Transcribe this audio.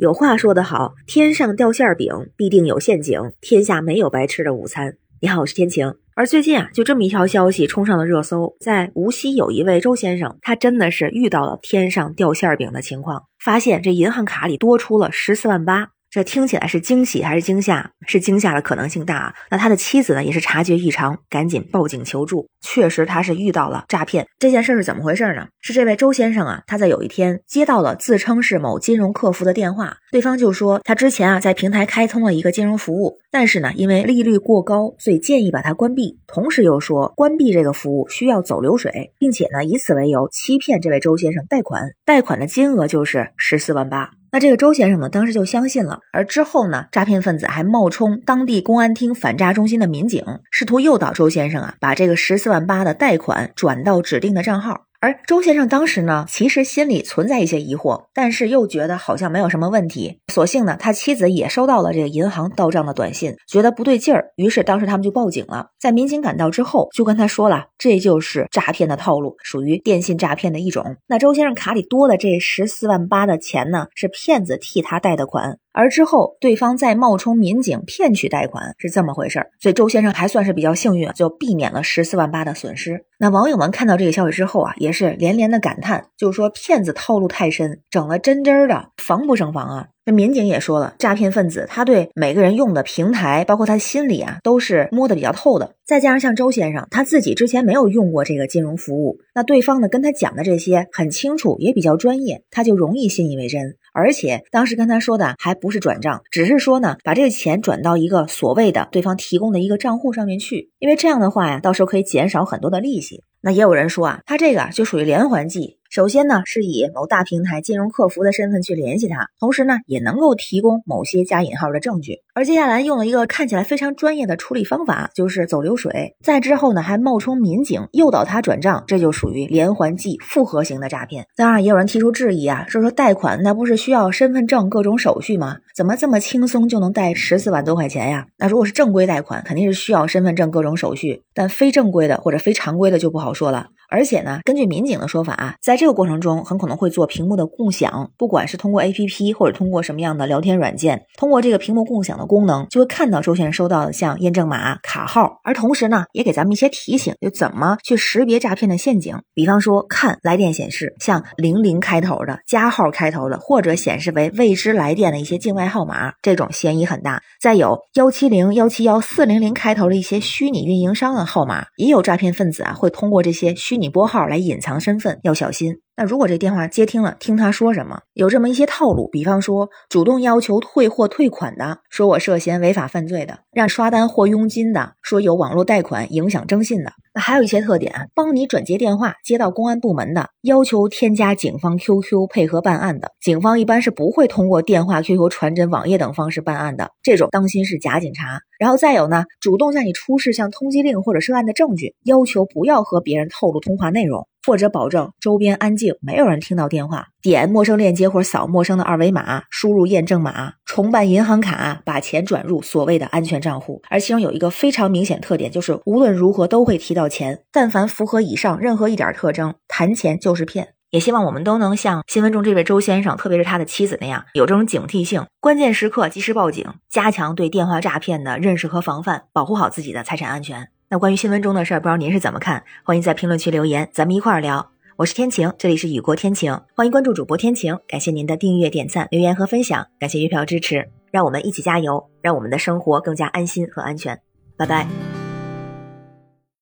有话说得好，天上掉馅饼必定有陷阱，天下没有白吃的午餐。你好，我是天晴。而最近啊，就这么一条消息冲上了热搜，在无锡有一位周先生，他真的是遇到了天上掉馅饼的情况，发现这银行卡里多出了十四万八。这听起来是惊喜还是惊吓？是惊吓的可能性大啊。那他的妻子呢，也是察觉异常，赶紧报警求助。确实，他是遇到了诈骗。这件事是怎么回事呢？是这位周先生啊，他在有一天接到了自称是某金融客服的电话，对方就说他之前啊在平台开通了一个金融服务，但是呢因为利率过高，所以建议把它关闭。同时又说关闭这个服务需要走流水，并且呢以此为由欺骗这位周先生贷款，贷款的金额就是十四万八。那这个周先生呢，当时就相信了，而之后呢，诈骗分子还冒充当地公安厅反诈中心的民警，试图诱导周先生啊，把这个十四万八的贷款转到指定的账号。而周先生当时呢，其实心里存在一些疑惑，但是又觉得好像没有什么问题。所幸呢，他妻子也收到了这个银行到账的短信，觉得不对劲儿，于是当时他们就报警了。在民警赶到之后，就跟他说了，这就是诈骗的套路，属于电信诈骗的一种。那周先生卡里多的这十四万八的钱呢，是骗子替他贷的款。而之后，对方再冒充民警骗取贷款，是这么回事儿。所以周先生还算是比较幸运，就避免了十四万八的损失。那网友们看到这个消息之后啊，也是连连的感叹，就是说骗子套路太深，整了真真的，防不胜防啊。那民警也说了，诈骗分子他对每个人用的平台，包括他心里啊，都是摸得比较透的。再加上像周先生他自己之前没有用过这个金融服务，那对方呢跟他讲的这些很清楚，也比较专业，他就容易信以为真。而且当时跟他说的还不是转账，只是说呢，把这个钱转到一个所谓的对方提供的一个账户上面去，因为这样的话呀，到时候可以减少很多的利息。那也有人说啊，他这个就属于连环计。首先呢，是以某大平台金融客服的身份去联系他，同时呢，也能够提供某些加引号的证据。而接下来用了一个看起来非常专业的处理方法，就是走流水。再之后呢，还冒充民警诱导他转账，这就属于连环计复合型的诈骗。当然，也有人提出质疑啊，说说贷款那不是需要身份证各种手续吗？怎么这么轻松就能贷十四万多块钱呀？那如果是正规贷款，肯定是需要身份证各种手续，但非正规的或者非常规的就不好说了。而且呢，根据民警的说法啊，在这个过程中很可能会做屏幕的共享，不管是通过 APP 或者通过什么样的聊天软件，通过这个屏幕共享的功能，就会看到周先生收到的像验证码、卡号，而同时呢，也给咱们一些提醒，就怎么去识别诈骗的陷阱。比方说，看来电显示像零零开头的、加号开头的，或者显示为未知来电的一些境外号码，这种嫌疑很大。再有幺七零、幺七幺、四零零开头的一些虚拟运营商的号码，也有诈骗分子啊会通过这些虚。拟拨号来隐藏身份，要小心。那如果这电话接听了，听他说什么？有这么一些套路，比方说主动要求退货退款的，说我涉嫌违法犯罪的；让刷单或佣金的，说有网络贷款影响征信的。那还有一些特点，帮你转接电话接到公安部门的，要求添加警方 QQ 配合办案的，警方一般是不会通过电话、QQ、传真、网页等方式办案的，这种当心是假警察。然后再有呢，主动向你出示像通缉令或者涉案的证据，要求不要和别人透露通话内容。或者保证周边安静，没有人听到电话。点陌生链接或者扫陌生的二维码，输入验证码，重办银行卡，把钱转入所谓的安全账户。而其中有一个非常明显特点，就是无论如何都会提到钱。但凡符合以上任何一点特征，谈钱就是骗。也希望我们都能像新闻中这位周先生，特别是他的妻子那样，有这种警惕性，关键时刻及时报警，加强对电话诈骗的认识和防范，保护好自己的财产安全。那关于新闻中的事儿，不知道您是怎么看？欢迎在评论区留言，咱们一块儿聊。我是天晴，这里是雨过天晴，欢迎关注主播天晴。感谢您的订阅、点赞、留言和分享，感谢月票支持，让我们一起加油，让我们的生活更加安心和安全。拜拜。